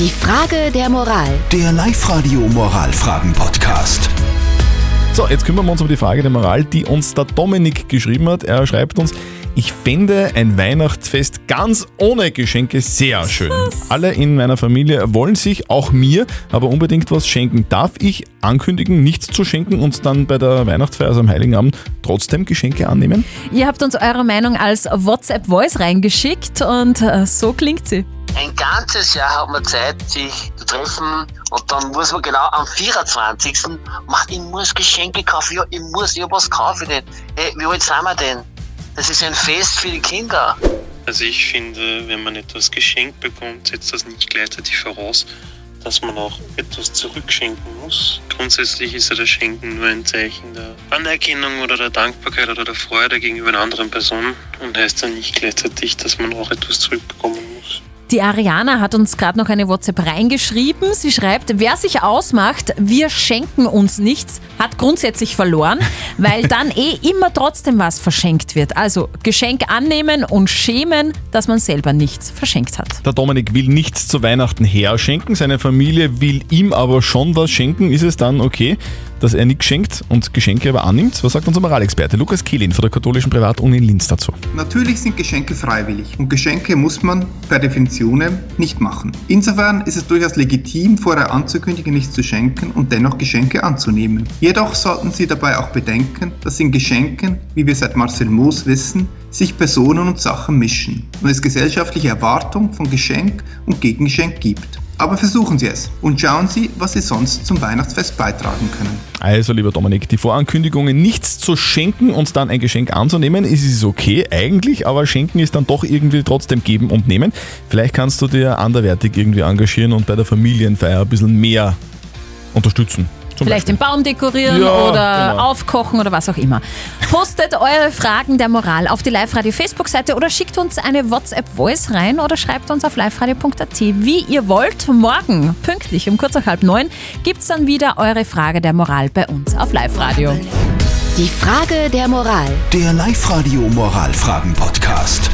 Die Frage der Moral. Der Live-Radio Moralfragen-Podcast. So, jetzt kümmern wir uns um die Frage der Moral, die uns der Dominik geschrieben hat. Er schreibt uns, ich fände ein Weihnachtsfest ganz ohne Geschenke sehr schön. Alle in meiner Familie wollen sich, auch mir, aber unbedingt was schenken. Darf ich ankündigen, nichts zu schenken und dann bei der Weihnachtsfeier, also am Heiligen Abend, trotzdem Geschenke annehmen? Ihr habt uns eure Meinung als WhatsApp-Voice reingeschickt und äh, so klingt sie. Ein ganzes Jahr hat man Zeit, sich zu treffen und dann muss man genau am 24. machen, ich muss Geschenke kaufen, ja, ich muss, ja, was kaufe ich denn? Hey, wie alt sind wir denn? Das ist ein Fest für die Kinder. Also ich finde, wenn man etwas geschenkt bekommt, setzt das nicht gleichzeitig voraus, dass man auch etwas zurückschenken muss. Grundsätzlich ist ja das Schenken nur ein Zeichen der Anerkennung oder der Dankbarkeit oder der Freude gegenüber einer anderen Person und heißt dann nicht gleichzeitig, dass man auch etwas zurückbekommen muss. Die Ariana hat uns gerade noch eine WhatsApp reingeschrieben. Sie schreibt, wer sich ausmacht, wir schenken uns nichts, hat grundsätzlich verloren, weil dann eh immer trotzdem was verschenkt wird. Also Geschenk annehmen und schämen, dass man selber nichts verschenkt hat. Der Dominik will nichts zu Weihnachten herschenken, seine Familie will ihm aber schon was schenken. Ist es dann okay, dass er nichts schenkt und Geschenke aber annimmt? Was sagt unser Moralexperte Lukas Kehlin von der katholischen Privatuni in Linz dazu? Natürlich sind Geschenke freiwillig und Geschenke muss man per Definition nicht machen. Insofern ist es durchaus legitim, vorher anzukündigen, nichts zu schenken und dennoch Geschenke anzunehmen. Jedoch sollten Sie dabei auch bedenken, dass in Geschenken, wie wir seit Marcel Moos wissen, sich Personen und Sachen mischen und es gesellschaftliche Erwartung von Geschenk und Gegengeschenk gibt. Aber versuchen Sie es und schauen Sie, was Sie sonst zum Weihnachtsfest beitragen können. Also, lieber Dominik, die Vorankündigungen nichts zu schenken und dann ein Geschenk anzunehmen, ist es okay eigentlich, aber schenken ist dann doch irgendwie trotzdem geben und nehmen. Vielleicht kannst du dir anderwertig irgendwie engagieren und bei der Familienfeier ein bisschen mehr unterstützen. Zum Vielleicht Beispiel. den Baum dekorieren Ja, oder genau. aufkochen oder was auch immer. Postet eure Fragen der Moral auf die Live-Radio Facebook-Seite oder schickt uns eine WhatsApp-Voice rein oder schreibt uns auf liveradio.at, wie ihr wollt. Morgen, pünktlich um kurz nach halb neun, gibt's dann wieder eure Frage der Moral bei uns auf Live-Radio. Die Frage der Moral. Der Live-Radio Moralfragen-Podcast.